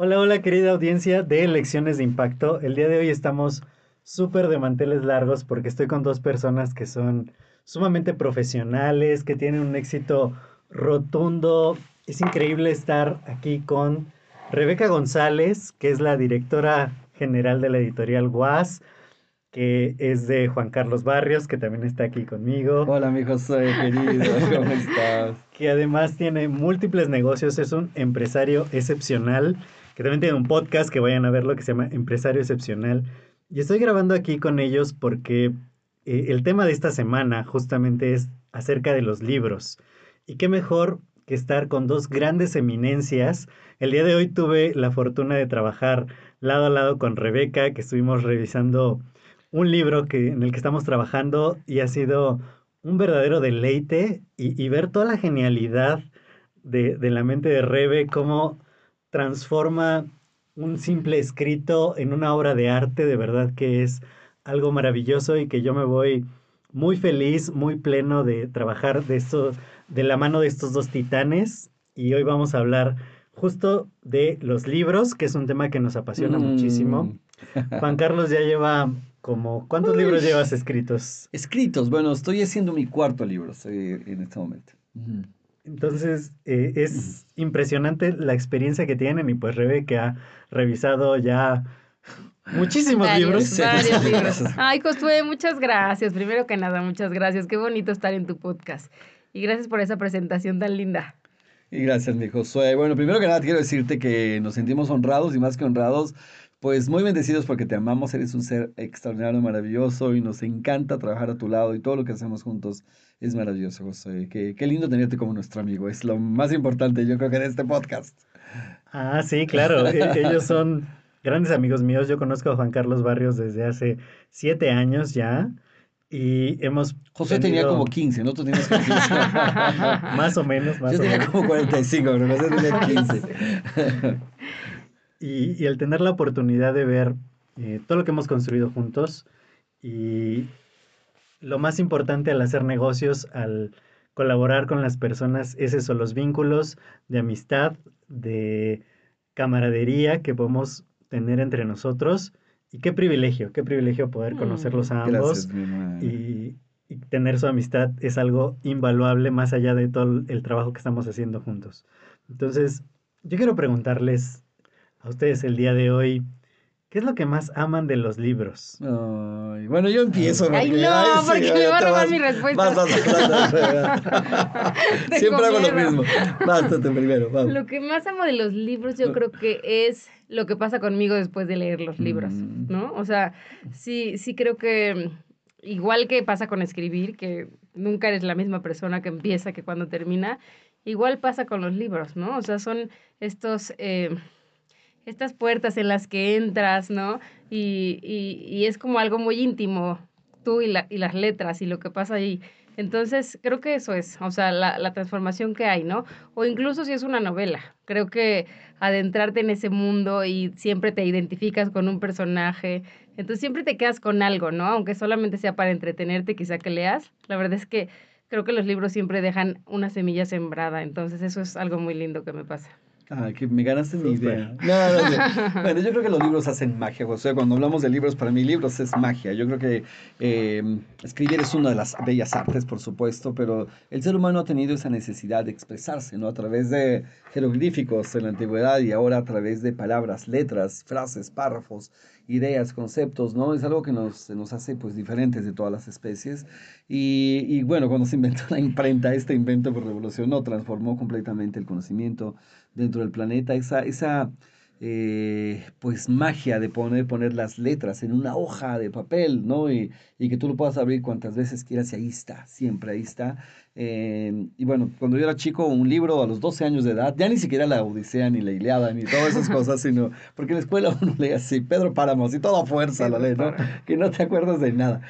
Hola, hola querida audiencia de Lecciones de Impacto. El día de hoy estamos súper de manteles largos porque estoy con dos personas que son sumamente profesionales, que tienen un éxito rotundo. Es increíble estar aquí con Rebeca González, que es la directora general de la editorial WAS que es de Juan Carlos Barrios, que también está aquí conmigo. Hola, mi José, querido, ¿cómo estás? Que además tiene múltiples negocios, es un empresario excepcional, que también tiene un podcast que vayan a verlo que se llama Empresario Excepcional. Y estoy grabando aquí con ellos porque eh, el tema de esta semana justamente es acerca de los libros. Y qué mejor que estar con dos grandes eminencias. El día de hoy tuve la fortuna de trabajar lado a lado con Rebeca, que estuvimos revisando un libro que, en el que estamos trabajando y ha sido un verdadero deleite y, ver toda la genialidad de, de, la mente de Rebe, cómo transforma un simple escrito en una obra de arte, de verdad que es algo maravilloso y que yo me voy muy feliz, muy pleno de trabajar de esto, de la mano de estos dos titanes. Y hoy vamos a hablar justo de los libros, que es un tema que nos apasiona muchísimo. Mm. Juan Carlos ya lleva como, ¿cuántos libros llevas escritos? Escritos, bueno, estoy haciendo mi cuarto libro en este momento. Entonces, eh, es impresionante la experiencia que tienen y pues Rebe ha revisado ya muchísimos libros. Varios libros. Ay, Josué, muchas gracias. Primero que nada, muchas gracias. Qué bonito estar en tu podcast. Y gracias por esa presentación tan linda. Y gracias, mi Josué. Bueno, primero que nada quiero decirte que nos sentimos honrados y más que honrados pues muy bendecidos porque te amamos, eres un ser extraordinario, maravilloso y nos encanta trabajar a tu lado y todo lo que hacemos juntos es maravilloso, José. Qué, qué lindo tenerte como nuestro amigo, es lo más importante yo creo que de este podcast. Ah, sí, claro, e, ellos son grandes amigos míos, yo conozco a Juan Carlos Barrios desde hace siete años ya. Y hemos. José tenía como 15, nosotros teníamos 15. más o menos, más Yo tenía como 45, pero José tenía 15. Y, el tener la oportunidad de ver eh, todo lo que hemos construido juntos y lo más importante al hacer negocios, al colaborar con las personas, es eso, los vínculos de amistad, de camaradería que podemos tener entre nosotros. Y qué privilegio, qué privilegio poder mm. conocerlos a ambos. y, y, tener su amistad es algo invaluable más allá de todo el trabajo que estamos haciendo juntos. Entonces, yo quiero preguntarles a ustedes el día de hoy. ¿Qué es lo que más aman de los libros? Ay, bueno, yo empiezo. Ay, no, porque me va a robar mi respuesta. Siempre hago lo mismo. Bástate primero, vamos. Lo que más amo de los libros yo creo que es lo que pasa conmigo después de leer los libros, mm. ¿no? O sea, sí, sí creo que igual que pasa con escribir, que nunca eres la misma persona que empieza que cuando termina, igual pasa con los libros, ¿no? O sea, son estos... Eh, estas puertas en las que entras, ¿no? Y, y, es como algo muy íntimo, tú y, la, y, las letras y lo que pasa ahí. Entonces, creo que eso es, o sea, la, la, transformación que hay, ¿no? O incluso si es una novela, creo que adentrarte en ese mundo y siempre te identificas con un personaje, entonces siempre te quedas con algo, ¿no? Aunque solamente sea para entretenerte, quizá que leas. La verdad es que creo que los libros siempre dejan una semilla sembrada, entonces eso es algo muy lindo que me pasa. Ah, que me ganaste mi idea. Bueno, yo creo que los libros hacen magia, José. Cuando hablamos de libros, para mí libros es magia. Yo creo que eh, escribir es una de las bellas artes, por supuesto, pero el ser humano ha tenido esa necesidad de expresarse, ¿no? A través de jeroglíficos en la antigüedad y ahora a través de palabras, letras, frases, párrafos, ideas, conceptos, ¿no? Es algo que nos, nos hace, pues, diferentes de todas las especies. Y, y bueno, cuando se inventó la imprenta, este invento pues, revolucionó, transformó completamente el conocimiento dentro del planeta, esa, esa eh, pues magia de poner, poner las letras en una hoja de papel, ¿no? Y, y, que tú lo puedas abrir cuantas veces quieras y ahí está, siempre ahí está. Eh, y bueno, cuando yo era chico, un libro a los 12 años de edad, ya ni siquiera la Odisea, ni la Iliada, ni todas esas cosas, sino porque en la escuela uno lee así, Pedro Páramo, y toda fuerza la lee, ¿no? Que no te acuerdas de nada.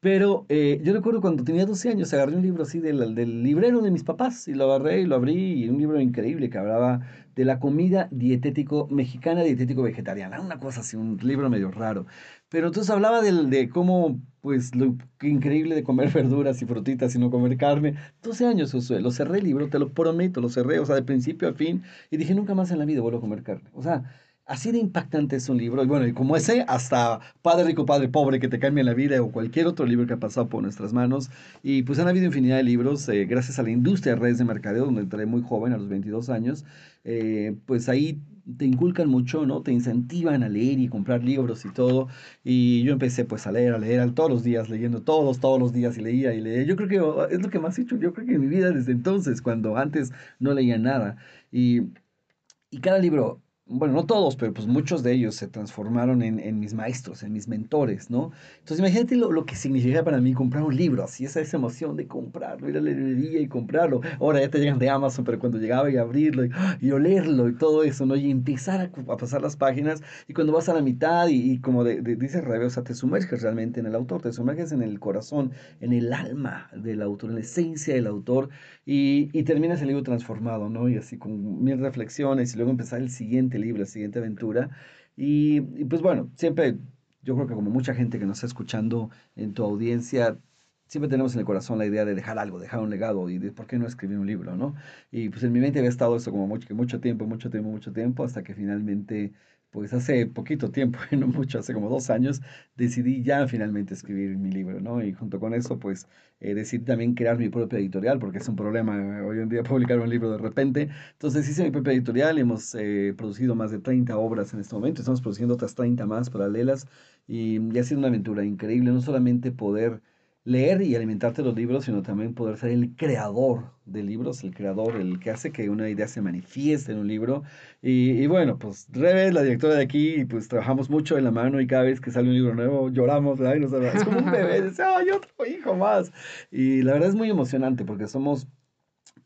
Pero eh, yo recuerdo cuando tenía 12 años, agarré un libro así del, del librero de mis papás y lo agarré y lo abrí, y un libro increíble que hablaba de la comida dietético mexicana, dietético vegetariana, una cosa así, un libro medio raro. Pero entonces hablaba del, de cómo, pues, lo increíble de comer verduras y frutitas y no comer carne. 12 años, Josué, lo cerré el libro, te lo prometo, lo cerré, o sea, de principio a fin, y dije, nunca más en la vida vuelvo a comer carne. O sea, Así de impactante es un libro. Y bueno, y como ese, hasta Padre Rico, Padre Pobre, que te cambia la vida, o cualquier otro libro que ha pasado por nuestras manos. Y pues han habido infinidad de libros, eh, gracias a la industria de redes de mercadeo, donde entré muy joven, a los 22 años. Eh, pues ahí te inculcan mucho, ¿no? Te incentivan a leer y comprar libros y todo. Y yo empecé pues a leer, a leer todos los días, leyendo todos, todos los días y leía y leía. Yo creo que oh, es lo que más he hecho, yo creo que en mi vida desde entonces, cuando antes no leía nada. Y, y cada libro bueno, no todos, pero pues muchos de ellos se transformaron en, en mis maestros, en mis mentores, ¿no? Entonces imagínate lo, lo, que significa para mí comprar un libro, así esa, esa emoción de comprarlo, ir a la librería y comprarlo. Ahora ya te llegan de Amazon, pero cuando llegaba y abrirlo y, y olerlo y todo eso, ¿no? Y empezar a, a, pasar las páginas y cuando vas a la mitad y, y como de, de, dice Rebe, o sea, te sumerges realmente en el autor, te sumerges en el corazón, en el alma del autor, en la esencia del autor y, y terminas el libro transformado, ¿no? Y así con mil reflexiones y luego empezar el siguiente libro, la siguiente aventura. Y, y, pues bueno, siempre, yo creo que como mucha gente que nos está escuchando en tu audiencia, siempre tenemos en el corazón la idea de dejar algo, dejar un legado y de por qué no escribir un libro, ¿no? Y pues en mi mente había estado eso como mucho, mucho tiempo, mucho tiempo, mucho tiempo, hasta que finalmente pues hace poquito tiempo, no mucho, hace como dos años, decidí ya finalmente escribir mi libro, ¿no? Y junto con eso, pues eh, decidí también crear mi propia editorial, porque es un problema eh, hoy en día publicar un libro de repente. Entonces hice mi propia editorial, hemos eh, producido más de 30 obras en este momento, estamos produciendo otras 30 más paralelas y, y ha sido una aventura increíble, no solamente poder leer y alimentarte los libros, sino también poder ser el creador de libros, el creador, el que hace que una idea se manifieste en un libro. Y, y bueno, pues Rebe, la directora de aquí, y pues trabajamos mucho en la mano y cada vez que sale un libro nuevo lloramos, ¿verdad? Y nos, es como un bebé, dice, ¡ay, otro hijo más! Y la verdad es muy emocionante porque somos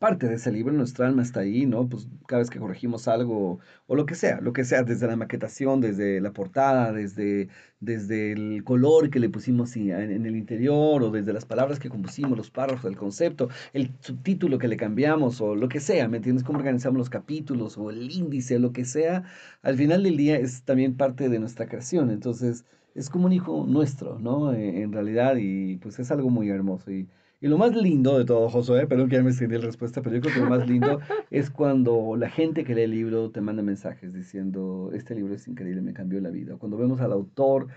parte de ese libro, nuestra alma está ahí, ¿no? Pues cada vez que corregimos algo o lo que sea, lo que sea, desde la maquetación, desde la portada, desde, desde el color que le pusimos en, el interior o desde las palabras que compusimos, los párrafos, el concepto, el subtítulo que le cambiamos o lo que sea, ¿me entiendes? Cómo organizamos los capítulos o el índice, lo que sea, al final del día es también parte de nuestra creación, entonces es como un hijo nuestro, ¿no? En, en realidad y pues es algo muy hermoso y y lo más lindo de todo, Josué, perdón que ya me extendí la respuesta, pero yo creo que lo más lindo es cuando la gente que lee el libro te manda mensajes diciendo, este libro es increíble, me cambió la vida. Cuando vemos al autor,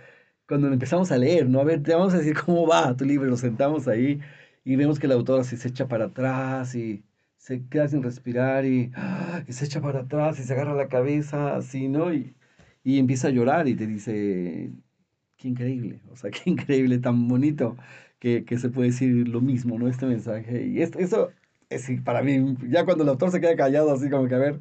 cuando empezamos a leer, ¿no? A ver, te vamos a decir cómo va tu libro, nos sentamos ahí y vemos que el autor así se echa para atrás y se queda sin respirar y, y se echa para atrás y se agarra la cabeza así, ¿no? Y, y empieza a llorar y te dice, qué increíble, o sea, qué increíble, tan bonito que, que, se puede decir lo mismo, ¿no? Este mensaje. Y esto, eso es para mí, ya cuando el autor se queda callado, así como que a ver,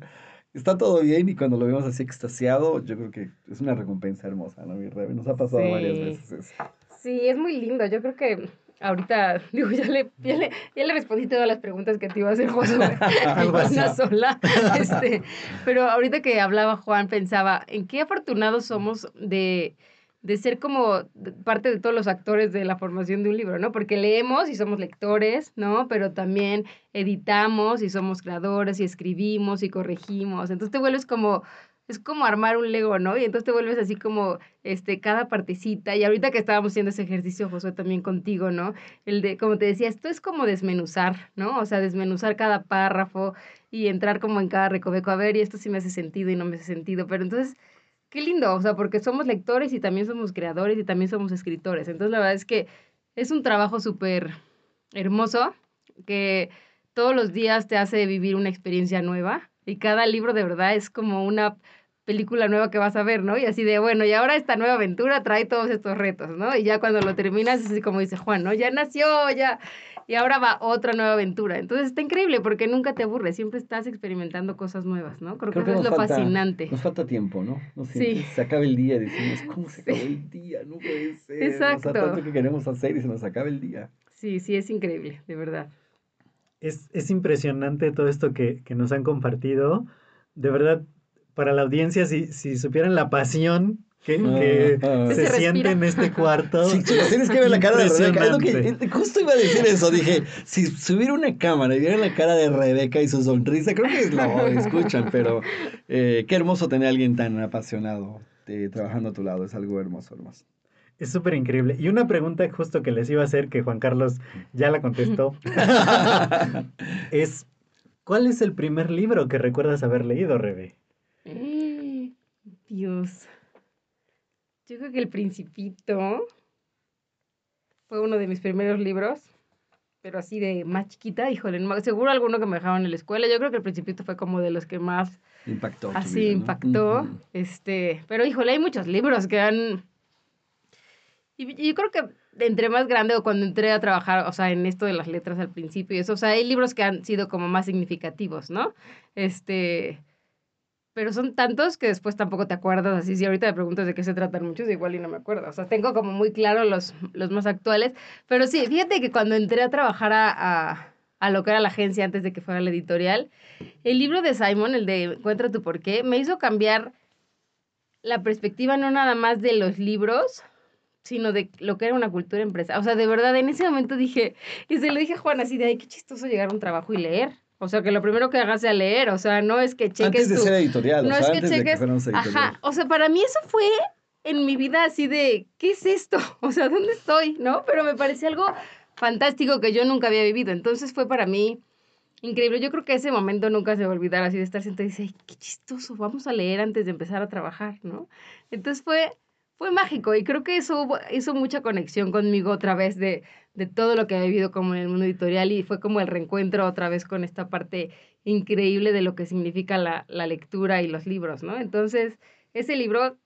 está todo bien y cuando lo vemos así extasiado, yo creo que es una recompensa hermosa, ¿no? Mi Rebe? Nos ha pasado sí. varias veces eso. Sí, es muy lindo. Yo creo que ahorita, digo, ya le, ya le, ya le respondí todas las preguntas que te iba a hacer Josué una sola. Este, pero ahorita que hablaba Juan, pensaba, ¿en qué afortunados somos de de ser como parte de todos los actores de la formación de un libro, ¿no? Porque leemos y somos lectores, ¿no? Pero también editamos y somos creadores y escribimos y corregimos. Entonces te vuelves como, es como armar un Lego, ¿no? Y entonces te vuelves así como, este, cada partecita. Y ahorita que estábamos haciendo ese ejercicio, Josué, también contigo, ¿no? El de, como te decía, esto es como desmenuzar, ¿no? O sea, desmenuzar cada párrafo y entrar como en cada recoveco. A ver, y esto sí me hace sentido y no me hace sentido. Pero entonces qué lindo, o sea, porque somos lectores y también somos creadores y también somos escritores. Entonces, la verdad es que es un trabajo súper hermoso que todos los días te hace vivir una experiencia nueva y cada libro de verdad es como una película nueva que vas a ver, ¿no? Y así de, bueno, y ahora esta nueva aventura trae todos estos retos, ¿no? Y ya cuando lo terminas es así como dice Juan, ¿no? Ya nació, ya, y ahora va otra nueva aventura. Entonces está increíble porque nunca te aburres, siempre estás experimentando cosas nuevas, ¿no? Creo, que eso es lo fascinante. Nos falta tiempo, ¿no? sí. Se acaba el día, decimos, ¿cómo se acabó el día? No puede ser. Exacto. O sea, tanto que queremos hacer y se nos acaba el día. Sí, sí, es increíble, de verdad. Es, es impresionante todo esto que, que, nos han compartido. De verdad, para la audiencia, si, si supieran la pasión que, se, siente en este cuarto. Sí, chicos, tienes que ver la cara de Rebeca. Es lo que, eh, justo iba a decir eso. Dije, si subiera una cámara y vieran la cara de Rebeca y su sonrisa, creo que lo escuchan, pero eh, qué hermoso tener a alguien tan apasionado eh, trabajando a tu lado. Es algo hermoso, hermoso. Es súper increíble. Y una pregunta justo que les iba a hacer, que Juan Carlos ya la contestó, es, ¿cuál es el primer libro que recuerdas haber leído, Rebe? Dios. Yo creo que El Principito fue uno de mis primeros libros, pero así de más chiquita, híjole, seguro alguno que me dejaron en la escuela. Yo creo que El Principito fue como de los que más impactó. Así impactó. Este, pero híjole, hay muchos libros que han y, yo creo que entre más grande o cuando entré a trabajar, o sea, en esto de las letras al principio y eso, o sea, hay libros que han sido como más significativos, ¿no? Este, pero son tantos que después tampoco te acuerdas, así si ahorita me preguntas de qué se tratan muchos, igual y no me acuerdo, o sea, tengo como muy claro los, los más actuales, pero sí, fíjate que cuando entré a trabajar a, a, lo que era la agencia antes de que fuera la editorial, el libro de Simon, el de Encuentra tu porqué, me hizo cambiar la perspectiva no nada más de los libros, sino de lo que era una cultura empresa. O sea, de verdad, en ese momento dije, y se lo dije a Juan así de, ay, qué chistoso llegar a un trabajo y leer. O sea, que lo primero que hagas sea leer, o sea, no es que cheques Antes de ser editorial, no o sea, es que cheques, Ajá, o sea, para mí eso fue en mi vida así de, ¿qué es esto? O sea, ¿dónde estoy? ¿No? Pero me parecía algo fantástico que yo nunca había vivido. Entonces fue para mí increíble. Yo creo que ese momento nunca se va a olvidar así de estar sentado y decir, qué chistoso, vamos a leer antes de empezar a trabajar, ¿no? Entonces fue fue mágico y creo que eso hizo mucha conexión conmigo otra vez de, de todo lo que he vivido como en el mundo editorial y fue como el reencuentro otra vez con esta parte increíble de lo que significa la, la lectura y los libros, ¿no? Entonces, ese libro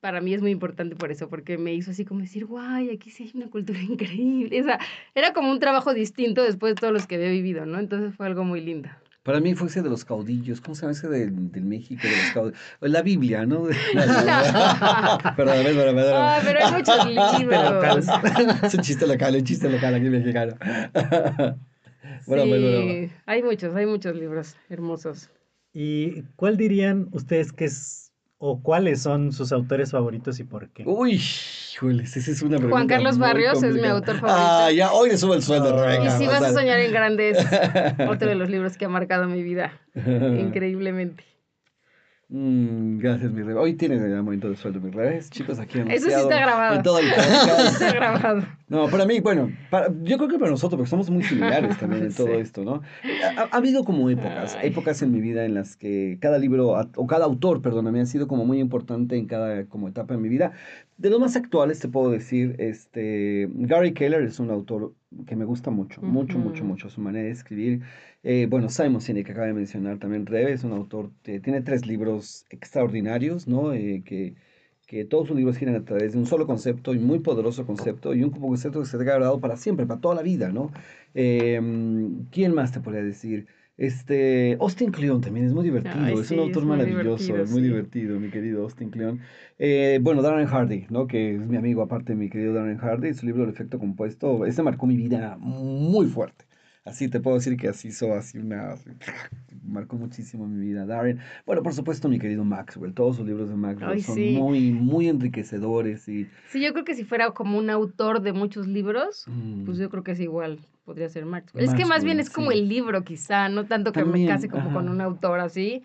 para mí es muy importante por eso, porque me hizo así como decir, guay, aquí sí hay una cultura increíble. Era como un trabajo distinto después de todos los que había vivido, ¿no? Entonces fue algo muy lindo. Para mí fue ese de los caudillos, ¿cómo se llama ese del, del México, de los caudillos? La Biblia, ¿no? pero, pero, pero, ah, pero hay muchos libros. es un chiste local, un chiste local aquí mexicano. bueno, sí, bueno. hay muchos, hay muchos libros hermosos. ¿Y cuál dirían ustedes que es o cuáles son sus autores favoritos y por qué? Uy, esa es una pregunta Juan Carlos Barrios es mi autor favorito. Ah, ya, hoy le subo el sueldo, Rebeca. Y si vas a soñar en grandes, otro de los libros que ha marcado mi vida, increíblemente. Mm, gracias, mi rey. Hoy tiene el momento de sueldo, mi revés. Chicos, aquí Eso sí está grabado. En todo el está grabado. No, para mí, bueno, para, yo creo que para nosotros, porque somos muy similares también en todo esto, ¿no? Ha, ha, habido como épocas, épocas en mi vida en las que cada libro, o cada autor, perdóname, ha sido como muy importante en cada como etapa de mi vida. De los más actuales te puedo decir, este, Gary Keller es un autor que me gusta mucho, mucho, mucho, mucho, su manera de escribir. Eh, bueno, Simon Sinek, que acaba de mencionar también, Reve, es un autor, que tiene tres libros extraordinarios, ¿no? Eh, que, que todos sus libros giran a través de un solo concepto y muy poderoso concepto y un concepto que se te ha grabado para siempre, para toda la vida, ¿no? Em, ¿Quién más te podría decir? Este, Austin Kleon también es muy divertido, es un autor maravilloso, es muy divertido, mi querido Austin Kleon. Eh, bueno, Darren Hardy, ¿no? Que es mi amigo, aparte mi querido Darren Hardy, su libro El efecto compuesto, ese marcó mi vida muy fuerte. Así te puedo decir que así hizo así una marcó muchísimo mi vida Darren. Bueno, por supuesto mi querido Maxwell, todos sus libros de Maxwell son muy muy enriquecedores y Sí, yo creo que si fuera como un autor de muchos libros, pues mm. yo creo que es igual, podría ser Maxwell. es que más bien es como el libro quizá, no tanto que me case como con un autor así.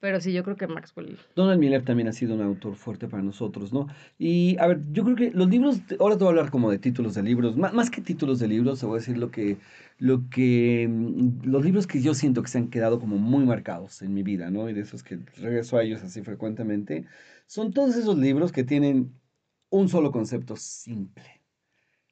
Pero sí, yo creo que Maxwell. Donald Miller también ha sido un autor fuerte para nosotros, ¿no? Y a ver, yo creo que los libros, ahora te voy a hablar como de títulos de libros, más, más que títulos de libros, te voy a decir lo que, lo que, mm, los libros que yo siento que se han quedado como muy marcados en mi vida, ¿no? Y de esos que regreso a ellos así frecuentemente, son todos esos libros que tienen un solo concepto simple,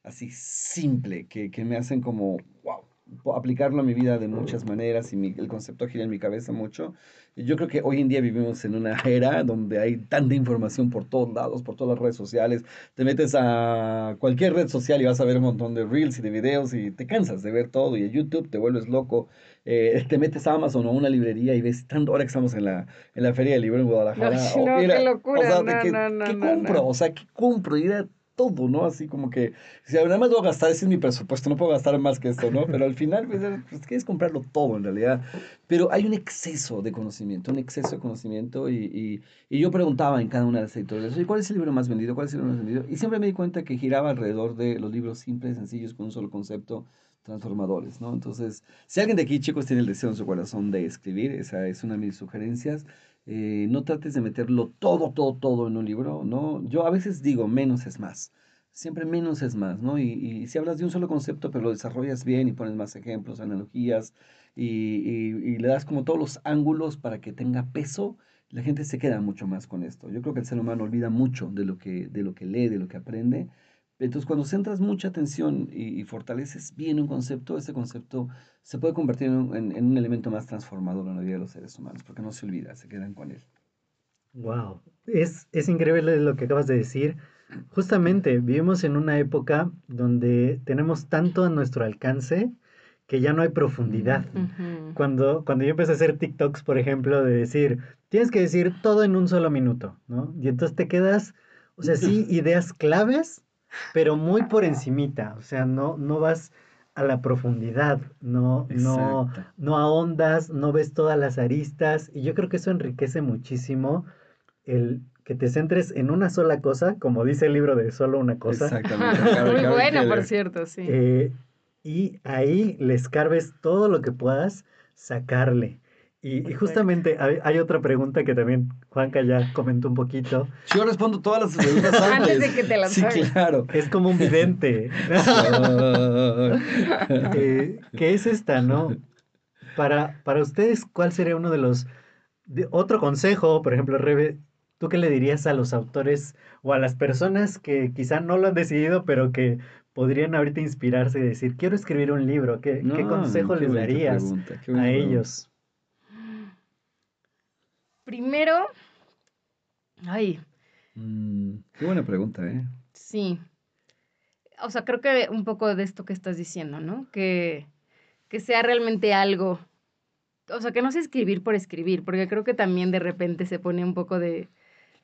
así simple, que, que me hacen como, wow, aplicarlo a mi vida de muchas maneras y el concepto gira en mi cabeza mucho. Yo creo que hoy en día vivimos en una era donde hay tanta información por todos lados, por todas las redes sociales. Te metes a cualquier red social y vas a ver un montón de reels y de videos y te cansas de ver todo. Y en YouTube te vuelves loco. Eh, te metes a Amazon o a una librería y ves tanto, ahora que estamos en la, en la Feria del Libro en Guadalajara. No, no, qué locura. O sea, no, ¿qué, no, no, ¿qué no, compro? O sea, ¿qué compro? Ir a todo, ¿no? Así como que, si nada más voy a gastar, ese es mi presupuesto, no puedo gastar más que esto, ¿no? Pero al final, pues, pues, quieres comprarlo todo en realidad. Pero hay un exceso de conocimiento, un exceso de conocimiento y, y, y yo preguntaba en cada una de las editoriales, ¿cuál es el libro más vendido? ¿Cuál es el libro más vendido? Y siempre me di cuenta que giraba alrededor de los libros simples, sencillos, con un solo concepto, transformadores, ¿no? Entonces, si alguien de aquí, chicos, tiene el deseo en su corazón de escribir, esa es una de mis sugerencias. Eh, no trates de meterlo todo, todo, todo en un libro, ¿no? Yo a veces digo, menos es más. Siempre menos es más, ¿no? Y, y si hablas de un solo concepto, pero lo desarrollas bien y pones más ejemplos, analogías, y, y, y le das como todos los ángulos para que tenga peso, la gente se queda mucho más con esto. Yo creo que el ser humano olvida mucho de lo que, de lo que lee, de lo que aprende. Entonces, cuando centras mucha atención y, y fortaleces bien un concepto, ese concepto se puede convertir en un, en, en un, elemento más transformador en la vida de los seres humanos, porque no se olvida, se quedan con él. Wow, es, es increíble lo que acabas de decir. Justamente vivimos en una época donde tenemos tanto a nuestro alcance que ya no hay profundidad. Uh -huh. Cuando, cuando yo empecé a hacer TikToks, por ejemplo, de decir, tienes que decir todo en un solo minuto, ¿no? Y entonces te quedas, o sea, sí, ideas claves, pero muy por encimita, o sea, no, no vas a la profundidad, no, no, no ahondas, no ves todas las aristas, y yo creo que eso enriquece muchísimo el que te centres en una sola cosa, como dice el libro de solo una cosa. Exactamente. Muy bueno, por cierto, sí. Eh, y ahí le escarbes todo lo que puedas sacarle. Y, y justamente hay, hay, otra pregunta que también Juanca ya comentó un poquito. Yo respondo todas las preguntas antes. antes de que te las Sí, claro. Es como un vidente. eh, ¿Qué es esta, no? Para, para ustedes, ¿cuál sería uno de los... De, otro consejo, por ejemplo, Rebe, ¿tú qué le dirías a los autores o a las personas que quizá no lo han decidido, pero que podrían ahorita inspirarse y decir, quiero escribir un libro? ¿Qué, No, ¿qué consejo qué les darías pregunta, a ellos? Primero, ay, Mm, qué buena pregunta, ¿eh? sí. O sea, creo que un poco de esto que estás diciendo, ¿no? Que, que sea realmente algo. O sea, que no sea escribir por escribir, porque creo que también de repente se pone un poco de,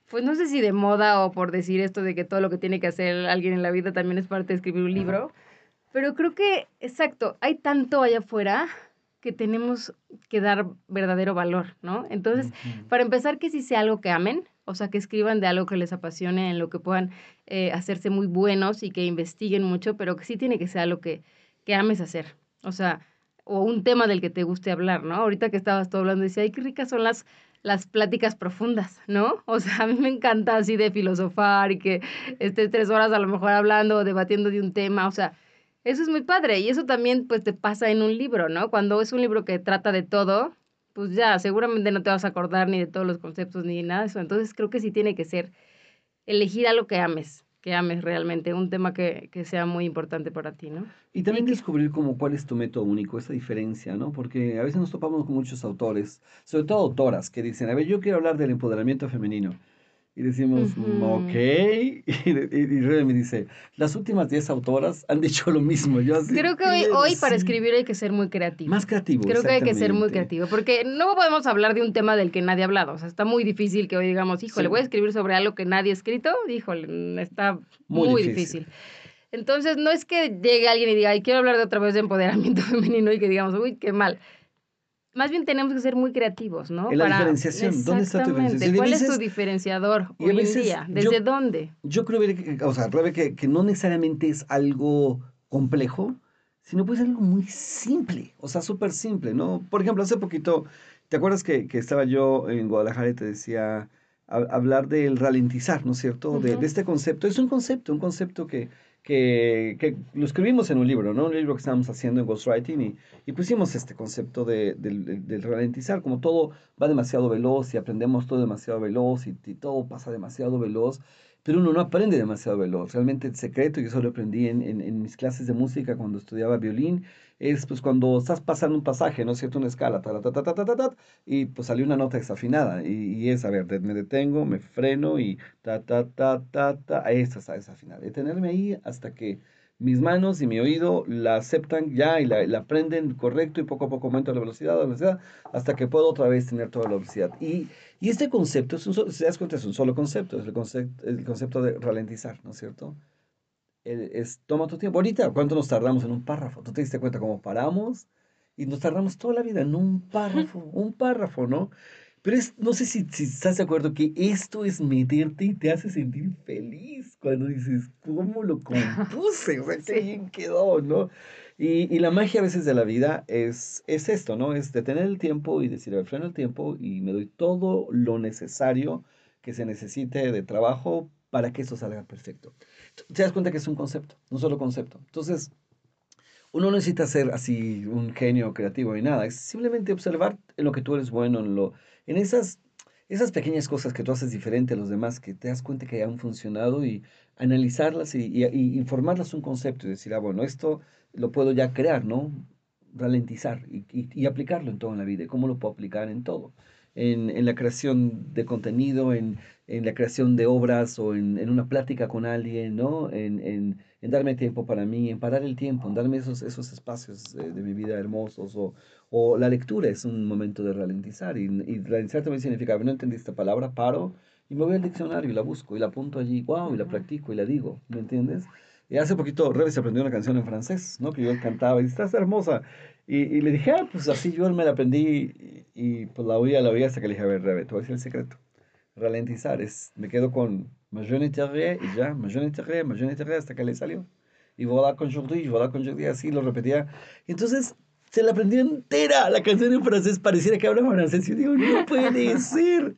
pues no sé si de moda o por decir esto de que todo lo que tiene que hacer alguien en la vida también es parte de escribir un libro. Pero creo que, exacto, hay tanto allá afuera que tenemos que dar verdadero valor, ¿no? Entonces, para empezar, que sí sea algo que amen, o sea, que escriban de algo que les apasione, en lo que puedan eh, hacerse muy buenos y que investiguen mucho, pero que sí tiene que ser algo que, que ames hacer. O sea, o un tema del que te guste hablar, ¿no? Ahorita que estabas todo hablando, decía, ay, qué ricas son las, las pláticas profundas, ¿no? O sea, a mí me encanta así de filosofar y que estés tres horas a lo mejor hablando o debatiendo de un tema, o sea, eso es muy padre y eso también pues te pasa en un libro, ¿no? Cuando es un libro que trata de todo, pues ya, seguramente no te vas a acordar ni de todos los conceptos ni nada de eso. Entonces creo que sí tiene que ser elegir algo que ames, que ames realmente, un tema que, que sea muy importante para ti, ¿no? Y también Y que- descubrir como cuál es tu método único, esa diferencia, ¿no? Porque a veces nos topamos con muchos autores, sobre todo autoras, que dicen, a ver, yo quiero hablar del empoderamiento femenino. Y decimos, "Mm, Ujú. ok. Y, y, y me dice, las últimas 10 autoras han dicho lo mismo. Yo así, Creo que hoy, "¿Qué? hoy para Sí". escribir hay que ser muy creativo. Más creativo. Creo que hay que ser muy creativo, porque no podemos hablar de un tema del que nadie ha hablado. O sea, está muy difícil que hoy digamos, híjole, Sí. voy a escribir sobre algo que nadie ha escrito. Híjole, mm, está Muy muy, difícil. difícil. Entonces, no es que llegue alguien y diga, ay, quiero hablar de otra vez de empoderamiento femenino y que digamos, uy, qué mal. Más bien tenemos que ser muy creativos, ¿no? En la diferenciación, ¿dónde está tu diferenciación? ¿Cuál es tu veces- diferenciador hoy veces en día? yo- ¿Desde dónde? Yo creo que, o sea, que, que no necesariamente es algo complejo, sino puede ser algo muy simple, o sea, súper simple, ¿no? Por ejemplo, hace poquito, ¿te acuerdas que, que estaba yo en Guadalajara y te decía a- hablar del ralentizar, ¿no es cierto? De, Ujú. de este concepto. Es un concepto, un concepto que, que, que lo escribimos en un libro, ¿no? Un libro que estábamos haciendo en Ghostwriting y, y pusimos este concepto de, del- del ralentizar, como todo va demasiado veloz y aprendemos todo demasiado veloz y todo pasa demasiado veloz. Pero uno no aprende demasiado veloz. Realmente el secreto, y eso lo aprendí en, en, mis clases de música cuando estudiaba violín, es pues cuando estás pasando un pasaje, ¿no es cierto? Una escala, ta, ta, ta, y pues salió una nota desafinada. Y, y, es, a ver, me detengo, me freno y ta, ta, ta, ta, ta, esta está desafinada. Detenerme ahí hasta que mis manos y mi oído la aceptan ya y la, la aprenden correcto y poco a poco aumento la velocidad, la velocidad, hasta que puedo otra vez tener toda la velocidad. Y, y este concepto, es un, si das cuenta, es un solo concepto, es el concepto, el concepto de ralentizar, ¿no es cierto? es, toma tu tiempo. Ahorita, ¿cuánto nos tardamos en un párrafo? ¿Tú te diste cuenta cómo paramos? Y nos tardamos toda la vida en un párrafo, un párrafo, ¿no? Pero es, no sé si, si, estás de acuerdo que esto es meterte y te hace sentir feliz cuando dices, ¿cómo lo compuse? O sea, qué bien quedó, ¿no? Y, y, la magia a veces de la vida es, es esto, ¿no? Es detener el tiempo y decir, a ver, freno el tiempo y me doy todo lo necesario que se necesite de trabajo para que esto salga perfecto. Te das cuenta que es un concepto, un solo concepto. Entonces, uno no necesita ser así un genio creativo ni nada, es simplemente observar en lo que tú eres bueno, en lo en esas, esas pequeñas cosas que tú haces diferente a los demás, que te das cuenta que han funcionado y analizarlas y, y, informarlas un concepto y decir, ah, bueno, esto lo puedo ya crear, ¿no? Ralentizar y, y, aplicarlo en todo en la vida. ¿Cómo lo puedo aplicar en todo? En, en la creación de contenido, en, en, la creación de obras o en, en una plática con alguien, ¿no? En, en, darme tiempo para mí, en parar el tiempo, en darme esos, esos espacios de, de mi vida hermosos o, o la lectura es un momento de ralentizar. Y, y ralentizar también significa, no entendí esta palabra, paro y me voy al diccionario y la busco y la apunto allí, wow, y la practico y la digo, ¿me entiendes? Y hace poquito Rebe se aprendió una canción en francés, ¿no? Que yo cantaba y estás hermosa. Y, y, le dije, ah, pues así yo me la aprendí y, y, pues la oía, la oía hasta que le dije, a ver, Rebe, te voy a decir el secreto. Ralentizar es, me quedo con ma jeune y ya, ma jeune ma jeune hasta que le salió. Y voilà con Jordi, voilà con Jordi, así lo repetía. Entonces se la aprendió entera. La canción en francés pareciera que habla francés. Yo digo, no puede ser.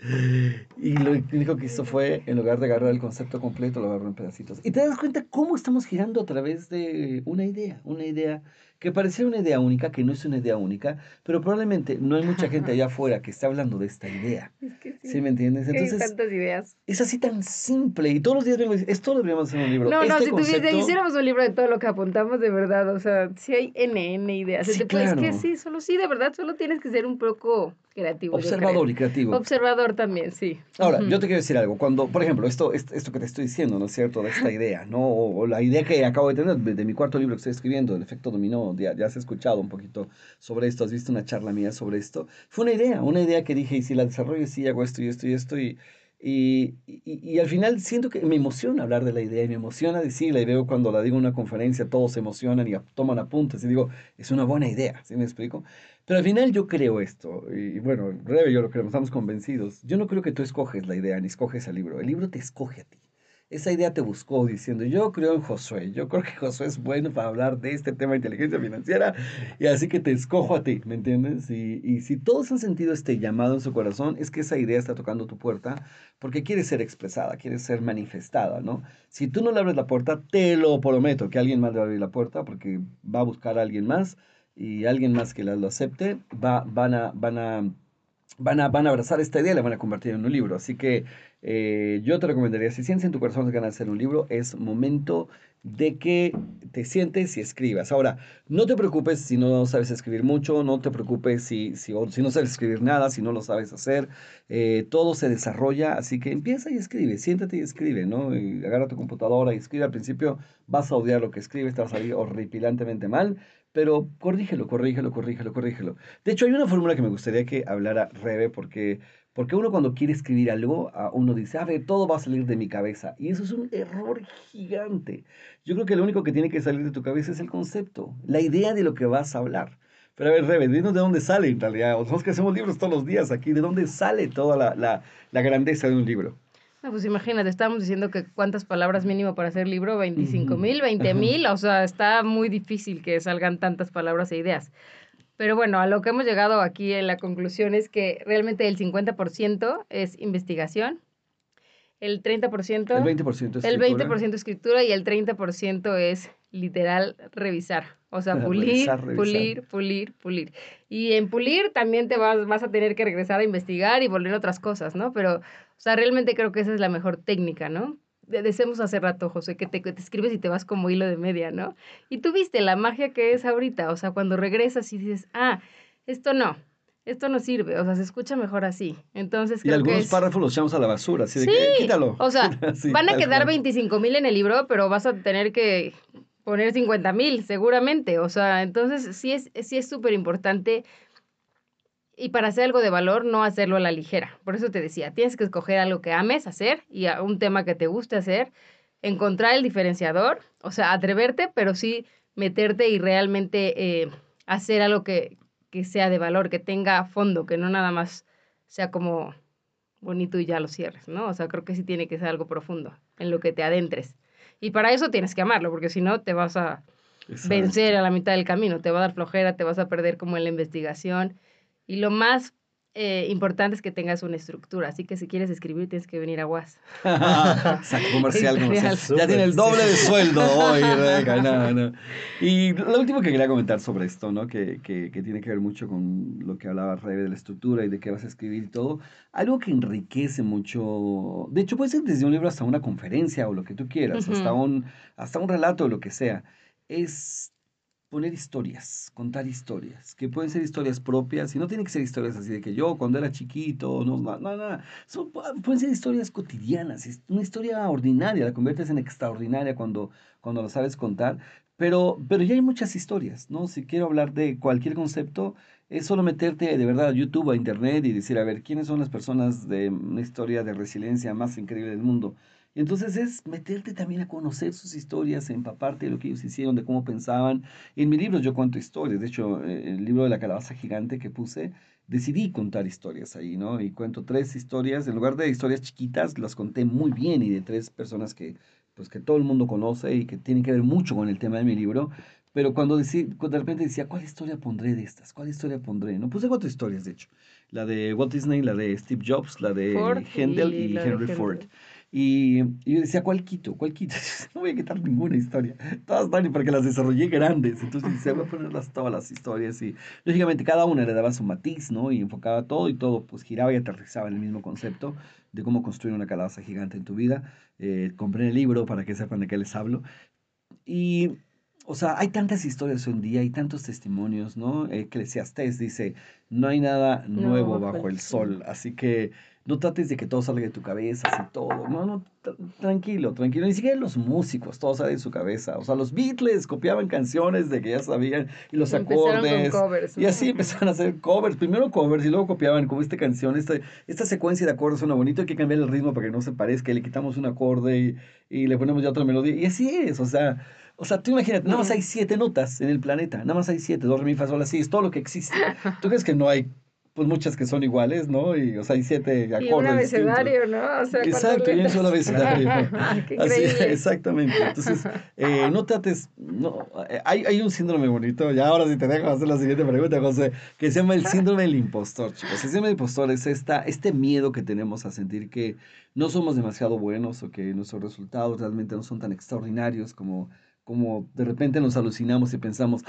Y lo único que hizo fue, en lugar de agarrar el concepto completo, lo agarró en pedacitos. Y te das cuenta cómo estamos girando a través de una idea, una idea que pareciera una idea única, que no es una idea única, pero probablemente no hay mucha gente allá afuera que esté hablando de esta idea. Es que sí. me entiendes? Entonces, hay tantas ideas. Es así tan simple y todos los días vengo esto lo deberíamos hacer un libro. No, no, este si hiciéramos un libro de todo lo que apuntamos, de verdad, o sea, si hay N, ideas. Sí, Es que sí, solo sí, de verdad, solo tienes que ser un poco creativo. Observador y creativo. Observador también, sí. Ahora, yo te quiero decir algo. Cuando, por ejemplo, esto, esto que te estoy diciendo, ¿no es cierto? De esta idea, ¿no? O, la idea que acabo de tener de, mi cuarto libro que estoy escribiendo, El efecto dominó, ya, ya has escuchado un poquito sobre esto, has visto una charla mía sobre esto. Fue una idea, una idea que dije, y si la desarrollo, sí hago esto y esto y esto, y, y, y, al final siento que me emociona hablar de la idea y me emociona decirla y veo cuando la digo en una conferencia todos se emocionan y toman apuntes y digo, es una buena idea, ¿sí me explico? Pero al final yo creo esto, y bueno, y yo lo creemos, estamos convencidos. Yo no creo que tú escoges la idea ni escoges el libro, el libro te escoge a ti. Esa idea te buscó diciendo, yo creo en Josué, yo creo que Josué es bueno para hablar de este tema de inteligencia financiera, y así que te escojo a ti, ¿me entiendes? Y, y si todos han sentido este llamado en su corazón, es que esa idea está tocando tu puerta porque quiere ser expresada, quiere ser manifestada, ¿no? Si tú no le abres la puerta, te lo prometo que alguien más le va a abrir la puerta porque va a buscar a alguien más y alguien más que lo acepte, va, van, a, van, a, van, a, van a abrazar esta idea y la van a convertir en un libro. Así que eh, yo te recomendaría, si sientes en tu corazón ganas de hacer un libro, es momento de que te sientes y escribas. Ahora, no te preocupes si no sabes escribir mucho, no te preocupes si, si, si no sabes escribir nada, si no lo sabes hacer. Eh, todo se desarrolla, así que empieza y escribe, siéntate y escribe, ¿no? Y agarra tu computadora y escribe. Al principio vas a odiar lo que escribes, te va a salir horripilantemente mal, pero corrígelo, corrígelo, corrígelo, corrígelo. De hecho, hay una fórmula que me gustaría que hablara Rebe, porque, porque uno cuando quiere escribir algo, uno dice, a ver, todo va a salir de mi cabeza. Y eso es un error gigante. Yo creo que lo único que tiene que salir de tu cabeza es el concepto, la idea de lo que vas a hablar. Pero a ver, Rebe, dinos de dónde sale en realidad. Nosotros que hacemos libros todos los días aquí, ¿de dónde sale toda la, la grandeza de un libro? Pues imagínate, estábamos diciendo que cuántas palabras mínimo para hacer libro, 25 mil, 20 mil, o sea, está muy difícil que salgan tantas palabras e ideas. Pero bueno, a lo que hemos llegado aquí en la conclusión es que realmente el 50% es investigación, el 30%, el 20% el 20% escritura y el 30% es literal revisar. O sea, pulir, pulir, pulir, pulir. Y en pulir también te vas, vas a tener que regresar a investigar y volver a otras cosas, ¿no? Pero, o sea, realmente creo que esa es la mejor técnica, ¿no? decimos hace rato, José, que te, te escribes y te vas como hilo de media, ¿no? Y tú viste la magia que es ahorita, o sea, cuando regresas y dices, ah, esto no, esto no sirve, o sea, se escucha mejor así. Entonces, y algunos párrafos los echamos a la basura, así de que quítalo. O sea, van a quedar 25 mil en el libro, pero vas a tener que poner 50 mil, seguramente. O sea, entonces sí es sí es súper importante y para hacer algo de valor, no hacerlo a la ligera. Por eso te decía, tienes que escoger algo que ames hacer y un tema que te guste hacer, encontrar el diferenciador, o sea, atreverte, pero sí meterte y realmente eh, hacer algo que, que sea de valor, que tenga fondo, que no nada más sea como bonito y ya lo cierres, ¿no? O sea, creo que sí tiene que ser algo profundo, en lo que te adentres. Y para eso tienes que amarlo, porque si no te vas a vencer a la mitad del camino, te va a dar flojera, te vas a perder como en la investigación. Y lo más eh, importante es que tengas una estructura. Así que si quieres escribir, tienes que venir a UAS. Saco comercial, Ya tiene el doble de sueldo hoy, Y lo último que quería comentar sobre esto, ¿no? Que, que, que, tiene que ver mucho con lo que hablaba Rebe de la estructura y de qué vas a escribir y todo. Algo que enriquece mucho. De hecho, puede ser desde un libro hasta una conferencia o lo que tú quieras, hasta, un, hasta un relato o lo que sea. Es poner historias, contar historias, que pueden ser historias propias, y no tienen que ser historias así de que yo cuando era chiquito, no, no, no, no. pueden ser historias cotidianas, una historia ordinaria, la conviertes en extraordinaria cuando, cuando la sabes contar, pero, pero ya hay muchas historias, ¿no? Si quiero hablar de cualquier concepto, es solo meterte de verdad a YouTube, a Internet y decir, a ver, ¿quiénes son las personas de una historia de resiliencia más increíble del mundo? Entonces es meterte también a conocer sus historias, empaparte de lo que ellos hicieron, de cómo pensaban. En mi libro yo cuento historias, de hecho, eh, el libro de la calabaza gigante que puse, decidí contar historias ahí, ¿no? Y cuento tres historias, en lugar de historias chiquitas, las conté muy bien y de tres personas que, pues, que todo el mundo conoce y que tienen que ver mucho con el tema de mi libro. Pero cuando, de repente decía, ¿cuál historia pondré de estas? ¿Cuál historia pondré? No puse cuatro historias, de hecho. La de Walt Disney, la de Steve Jobs, la de Handel y, Henry Ford. Y, yo decía, ¿cuál quito? ¿Cuál quito? No voy a quitar ninguna historia. Todas están porque las desarrollé grandes. Entonces decía, voy a ponerlas todas las historias. Y lógicamente cada una le daba su matiz, ¿no? Y enfocaba todo y todo, pues giraba y aterrizaba en el mismo concepto de cómo construir una calabaza gigante en tu vida. Eh, compré el libro para que sepan de qué les hablo. Y o sea, hay tantas historias hoy en día, hay tantos testimonios, ¿no? Eclesiastés dice, no hay nada nuevo bajo el sol, así que no trates de que todo salga de tu cabeza, así todo. No, no, tranquilo, tranquilo. Ni siquiera los músicos, todo sale de su cabeza. O sea, los Beatles copiaban canciones de que ya sabían y los acordes. y así empezaron a hacer covers. Primero covers y luego copiaban como esta canción, esta, esta secuencia de acordes suena bonito, hay que cambiar el ritmo para que no se parezca. Y le quitamos un acorde y, y le ponemos ya otra melodía. Y así es, o sea. O sea, tú imagínate, nada más hay siete notas en el planeta, nada más hay siete, dos, re, mi, fa, sol, así, es todo lo que existe. ¿Tú crees que no hay pues muchas que son iguales, ¿no? Y, o sea, hay siete acordes. Y un abecedario, ¿no? O sea, Exacto, y un solo abecedario. Así, exactamente. Entonces, eh, no trates, no, eh, hay, hay un síndrome bonito, ya ahora sí te dejo hacer la siguiente pregunta, José, que se llama el síndrome del impostor, chicos. El síndrome del impostor es esta, este miedo que tenemos a sentir que no somos demasiado buenos o que nuestros resultados realmente no son tan extraordinarios como como de repente nos alucinamos y pensamos,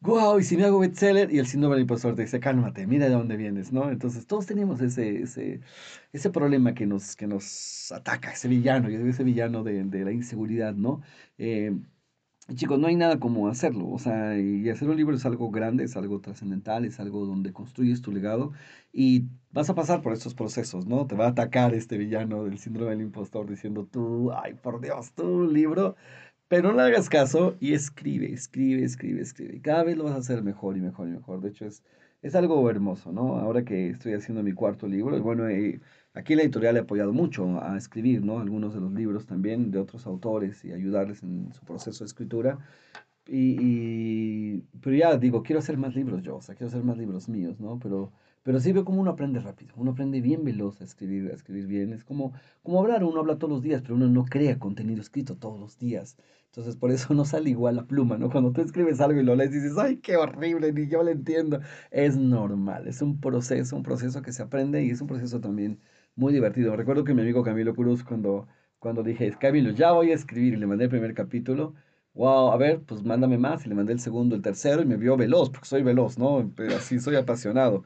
wow, y si me hago bestseller, y el síndrome del impostor te dice, cálmate, mira de dónde vienes, ¿no? Entonces todos tenemos ese, ese, ese problema que nos, que nos ataca, ese villano, ese villano de, de la inseguridad, ¿no? Eh, chicos, no hay nada como hacerlo, o sea, y hacer un libro es algo grande, es algo trascendental, es algo donde construyes tu legado y vas a pasar por estos procesos, ¿no? Te va a atacar este villano del síndrome del impostor diciendo tú, ay, por Dios, tu libro pero no le hagas caso y escribe, escribe, escribe, escribe. Cada vez lo vas a hacer mejor y mejor y mejor. De hecho, es, es algo hermoso, ¿no? Ahora que estoy haciendo mi cuarto libro, bueno, eh, aquí la editorial he apoyado mucho a escribir, ¿no? Algunos de los libros también de otros autores y ayudarles en su proceso de escritura. Y, y, pero ya digo, quiero hacer más libros yo, o sea, quiero hacer más libros míos, ¿no? Pero pero sí veo como uno aprende rápido, uno aprende bien veloz a escribir, a escribir bien. Es como, como hablar, uno habla todos los días, pero uno no crea contenido escrito todos los días. Entonces por eso no sale igual la pluma, ¿no? Cuando tú escribes algo y lo lees dices, ay, qué horrible, ni yo lo entiendo. Es normal, es un proceso, un proceso que se aprende y es un proceso también muy divertido. Recuerdo que mi amigo Camilo Cruz, cuando, cuando dije, Camilo, ya voy a escribir y le mandé el primer capítulo, wow, a ver, pues mándame más y le mandé el segundo, el tercero y me vio veloz, porque soy veloz, ¿no? Pero así soy apasionado.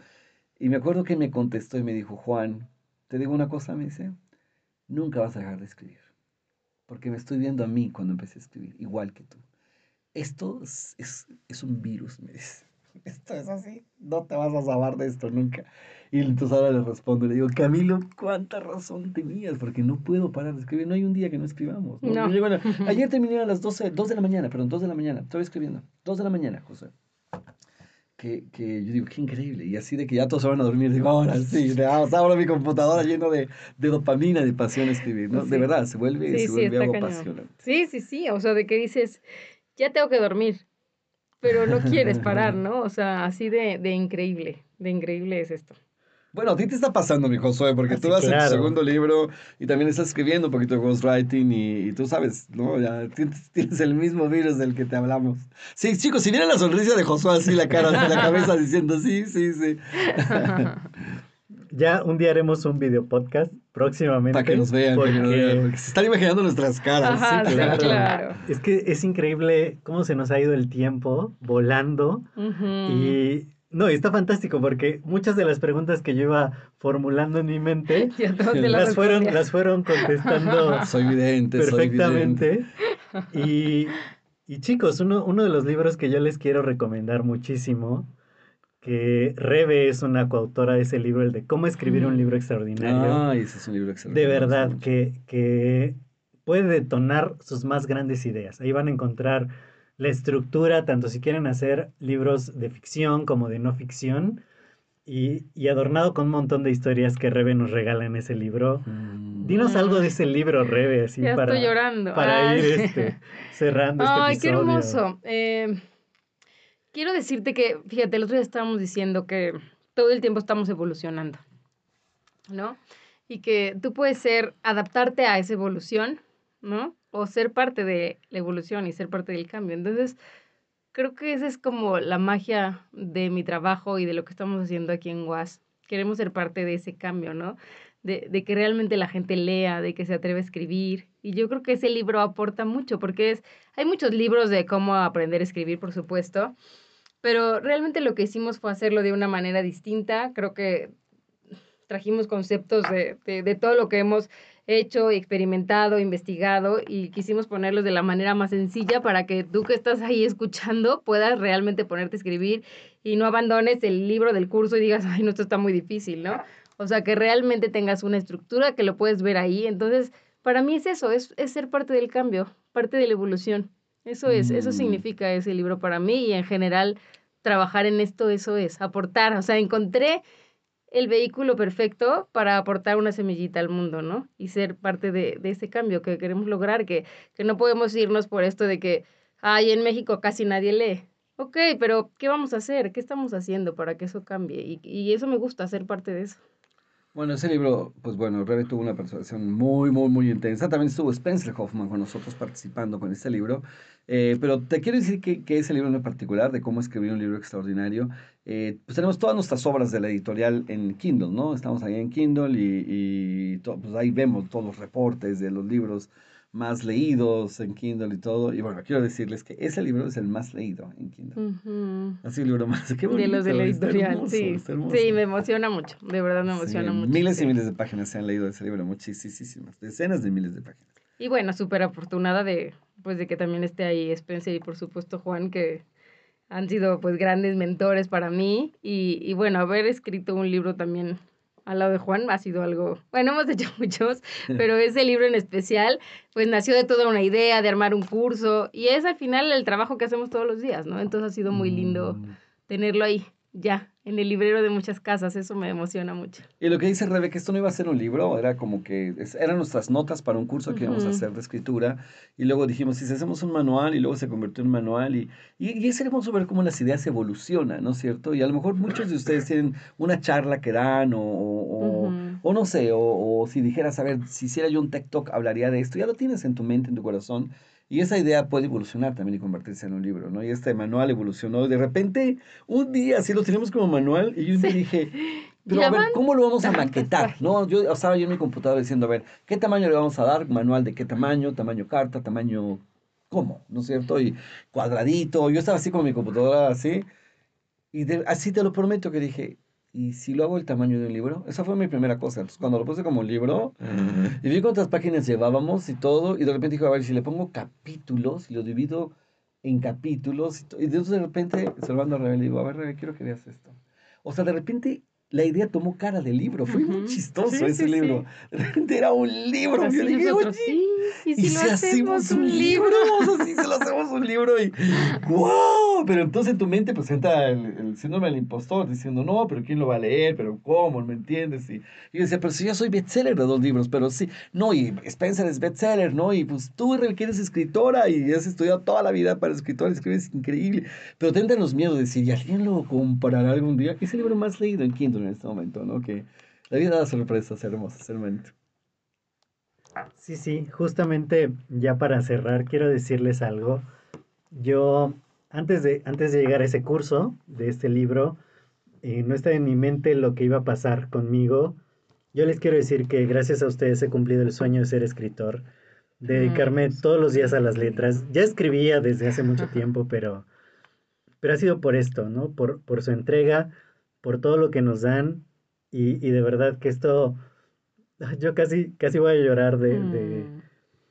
Y me acuerdo que me contestó y me dijo, Juan, te digo una cosa, me dice, nunca vas a dejar de escribir. porque me estoy viendo a mí cuando empecé a escribir, igual que tú. Esto es, es, es un virus, me dice. Esto es así, no te vas a salvar de esto nunca. Y entonces ahora le respondo, le digo, Camilo, ¿cuánta razón tenías? Porque no puedo parar de escribir, no hay un día que no escribamos. ¿no? ayer terminé a las 12, 2 de la mañana, perdón, 2 de la mañana, estoy escribiendo, 2 de la mañana, José. Que, que, yo digo, qué increíble. Y así de que ya todos se van a dormir, digo, ahora sí, ahora mi computadora lleno de, de, dopamina, de pasión a escribir, ¿no? De verdad, se vuelve, se vuelve algo apasionante. Sí, sí, sí, o sea, de que dices, ya tengo que dormir, pero no quieres parar, ¿no? O sea, así de, de increíble, de increíble es esto. Bueno, a ti te está pasando, mi Josué, porque ah, tú vas en tu segundo libro y también estás escribiendo un poquito de ghostwriting y, y tú sabes, ¿no? Ya tienes, el mismo virus del que te hablamos. Sí, chicos, si viene la sonrisa de Josué así, la cara, la cabeza diciendo sí, sí, sí. ya un día haremos un video podcast próximamente. Para que nos vean, porque... se están imaginando nuestras caras. sí, claro. Es que es increíble cómo se nos ha ido el tiempo volando y no, y está fantástico porque muchas de las preguntas que yo iba formulando en mi mente las, fueron, las fueron contestando soy vidente, perfectamente. Y, y, chicos, uno, uno de los libros que yo les quiero recomendar muchísimo, que Rebe es una coautora de ese libro, el de cómo escribir un mm. libro extraordinario. Ah, ese es un libro extraordinario. De verdad, que, que puede detonar sus más grandes ideas. Ahí van a encontrar la estructura, tanto si quieren hacer libros de ficción como de no ficción, y, adornado con un montón de historias que Rebe nos regala en ese libro. Mm. Dinos algo de ese libro, Rebe, así para, llorando. para ir este, cerrando este Ay, qué hermoso. Eh, quiero decirte que, fíjate, el otro día estábamos diciendo que todo el tiempo estamos evolucionando, ¿no? Y que tú puedes ser, adaptarte a esa evolución, ¿no? O ser parte de la evolución y ser parte del cambio. Entonces, creo que esa es como la magia de mi trabajo y de lo que estamos haciendo aquí en UAS. Queremos ser parte de ese cambio, ¿no? De, de, que realmente la gente lea, de que se atreve a escribir. Y yo creo que ese libro aporta mucho, porque es, hay muchos libros de cómo aprender a escribir, por supuesto, pero realmente lo que hicimos fue hacerlo de una manera distinta. Creo que trajimos conceptos de, de, de todo lo que hemos hecho, experimentado, investigado y quisimos ponerlos de la manera más sencilla para que tú que estás ahí escuchando puedas realmente ponerte a escribir y no abandones el libro del curso y digas, ay, no, esto está muy difícil, ¿no? O sea, que realmente tengas una estructura que lo puedes ver ahí. Entonces, para mí es eso, es, es ser parte del cambio, parte de la evolución. Eso es, eso mm. significa ese libro para mí y en general trabajar en esto, eso es, aportar. O sea, encontré el vehículo perfecto para aportar una semillita al mundo, ¿no? Y ser parte de, de ese cambio que queremos lograr, que, que no podemos irnos por esto de que, ay, en México casi nadie lee. Ok, pero ¿qué vamos a hacer? ¿Qué estamos haciendo para que eso cambie? Y, y eso me gusta, ser parte de eso. Bueno, ese libro, pues bueno, Rebe tuvo una participación muy, muy, muy intensa. También estuvo Spencer Hoffman con nosotros participando con este libro. Eh, pero te quiero decir que, que, ese libro en particular, de cómo escribir un libro extraordinario, eh, pues tenemos todas nuestras obras de la editorial en Kindle, ¿no? Estamos ahí en Kindle y, y pues ahí vemos todos los reportes de los libros más leídos en Kindle y todo. Y bueno, quiero decirles que ese libro es el más leído en Kindle. Así el libro más. Qué bonito. De los de la editorial, sí. Sí, me emociona mucho. De verdad me emociona mucho. Miles y miles de páginas se han leído de ese libro, muchísimas. Decenas de miles de páginas. Y bueno, súper afortunada de, pues, de que también esté ahí Spencer y por supuesto Juan, que han sido pues grandes mentores para mí. Y, y bueno, haber escrito un libro también al lado de Juan ha sido algo, bueno, hemos hecho muchos, pero ese libro en especial, pues nació de toda una idea de armar un curso y es al final el trabajo que hacemos todos los días, ¿no? Entonces ha sido muy lindo mm. tenerlo ahí, ya, en el librero de muchas casas, eso me emociona mucho. Y lo que dice Rebe, que esto no iba a ser un libro, era como que eran nuestras notas para un curso que íbamos a hacer de escritura, y luego dijimos, si hacemos un manual, y luego se convirtió en manual, y, y, y es hermoso ver cómo las ideas evolucionan, ¿no es cierto? Y a lo mejor muchos de ustedes tienen una charla que dan, o, o, o no sé, o, o, si dijeras, a ver, si hiciera yo un TikTok, hablaría de esto, ya lo tienes en tu mente, en tu corazón, y esa idea puede evolucionar también y convertirse en un libro, ¿no? Y este manual evolucionó. De repente, un día, sí lo tenemos como manual, y yo dije, pero a ver, ¿cómo lo vamos a maquetar? ¿No? Yo estaba yo en mi computadora diciendo, a ver, ¿qué tamaño le vamos a dar? Manual de qué tamaño, tamaño carta, tamaño, ¿cómo? ¿No es cierto? Y cuadradito. Yo estaba así con mi computadora así. Y así te lo prometo que dije, ¿y si lo hago el tamaño de un libro? Esa fue mi primera cosa. Entonces, cuando lo puse como libro, y vi cuántas páginas llevábamos y todo, y de repente dije, a ver, si le pongo capítulos y lo divido en capítulos, y, entonces de repente se lo mando a Rebe y le digo, a ver, Rebe, quiero que veas esto. O sea, de repente la idea tomó cara de libro. Fue muy chistoso ese libro. De repente era un libro. Yo le dije, oye, ¿y si, hacemos un libro? o sea, si se lo hacemos un libro y ¡wow! Pero entonces en tu mente pues entra el, síndrome del impostor diciendo, no, pero ¿quién lo va a leer? ¿Pero cómo? ¿Me entiendes? Y, yo decía, pero si yo soy bestseller de dos libros, pero sí, no, y Spencer es bestseller, ¿no? Y pues tú, eres escritora y has estudiado toda la vida para escritor, escribes increíble. Pero te entran los miedos de decir, ¿y alguien lo comprará algún día? Es el libro más leído en Kindle en este momento, ¿no? Que la vida da sorpresas hermosas. Sí, sí, justamente ya para cerrar quiero decirles algo. Yo, antes de, antes de llegar a ese curso de este libro, eh, no estaba en mi mente lo que iba a pasar conmigo. Yo les quiero decir que gracias a ustedes he cumplido el sueño de ser escritor, de dedicarme todos los días a las letras. Ya escribía desde hace mucho tiempo, pero, pero ha sido por esto, ¿no? Por, por su entrega, por todo lo que nos dan y, y de verdad que esto yo casi, casi voy a llorar de, mm.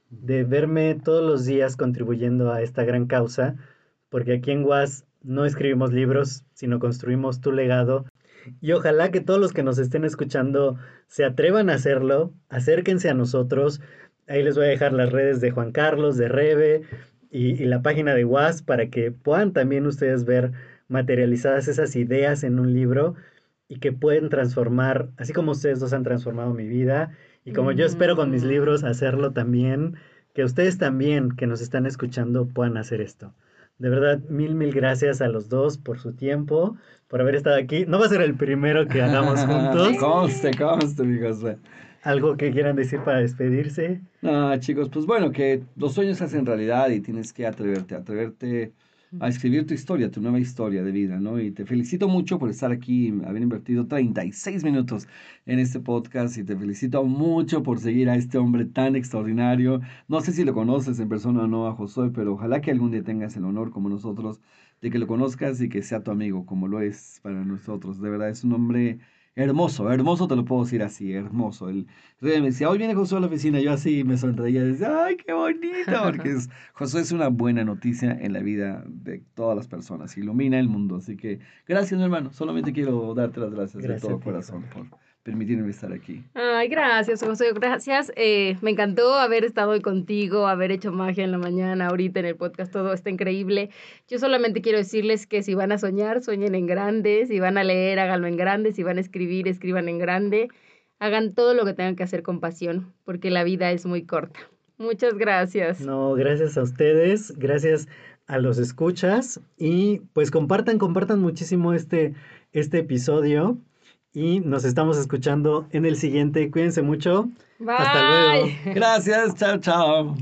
de, verme todos los días contribuyendo a esta gran causa, porque aquí en UAS no escribimos libros, sino construimos tu legado. Y ojalá que todos los que nos estén escuchando se atrevan a hacerlo, acérquense a nosotros. Ahí les voy a dejar las redes de Juan Carlos, de Rebe y, y la página de UAS para que puedan también ustedes ver materializadas esas ideas en un libro y que pueden transformar, así como ustedes dos han transformado mi vida y como yo espero con mis libros hacerlo también, que ustedes también que nos están escuchando puedan hacer esto. De verdad, mil, mil gracias a los dos por su tiempo, por haber estado aquí. No va a ser el primero que hagamos juntos. conste, conste, mi José. ¿Algo que quieran decir para despedirse? Ah, chicos, pues bueno, que los sueños se hacen realidad y tienes que atreverte, atreverte a escribir tu historia, tu nueva historia de vida, ¿no? Y te felicito mucho por estar aquí, haber invertido 36 minutos en este podcast y te felicito mucho por seguir a este hombre tan extraordinario. No sé si lo conoces en persona o no a Josué, pero ojalá que algún día tengas el honor como nosotros de que lo conozcas y que sea tu amigo como lo es para nosotros. De verdad, es un hombre Hermoso, hermoso te lo puedo decir así, hermoso. El rey me decía, hoy viene Josué a la oficina, yo así me sonreía, decía, ay, qué bonito, porque es, Josué es una buena noticia en la vida de todas las personas, ilumina el mundo. Así que gracias, mi hermano, solamente quiero darte las gracias, de todo corazón por, permitirme estar aquí. Ay, gracias, José, gracias. Eh, me encantó haber estado hoy contigo, haber hecho magia en la mañana, ahorita en el podcast, todo está increíble. Yo solamente quiero decirles que si van a soñar, sueñen en grande, si van a leer, háganlo en grande, si van a escribir, escriban en grande. Hagan todo lo que tengan que hacer con pasión, porque la vida es muy corta. Muchas gracias. No, gracias a ustedes, gracias a los escuchas y pues compartan, compartan muchísimo este, este episodio y nos estamos escuchando en el siguiente. Cuídense mucho. Hasta luego. Gracias, chao, chao.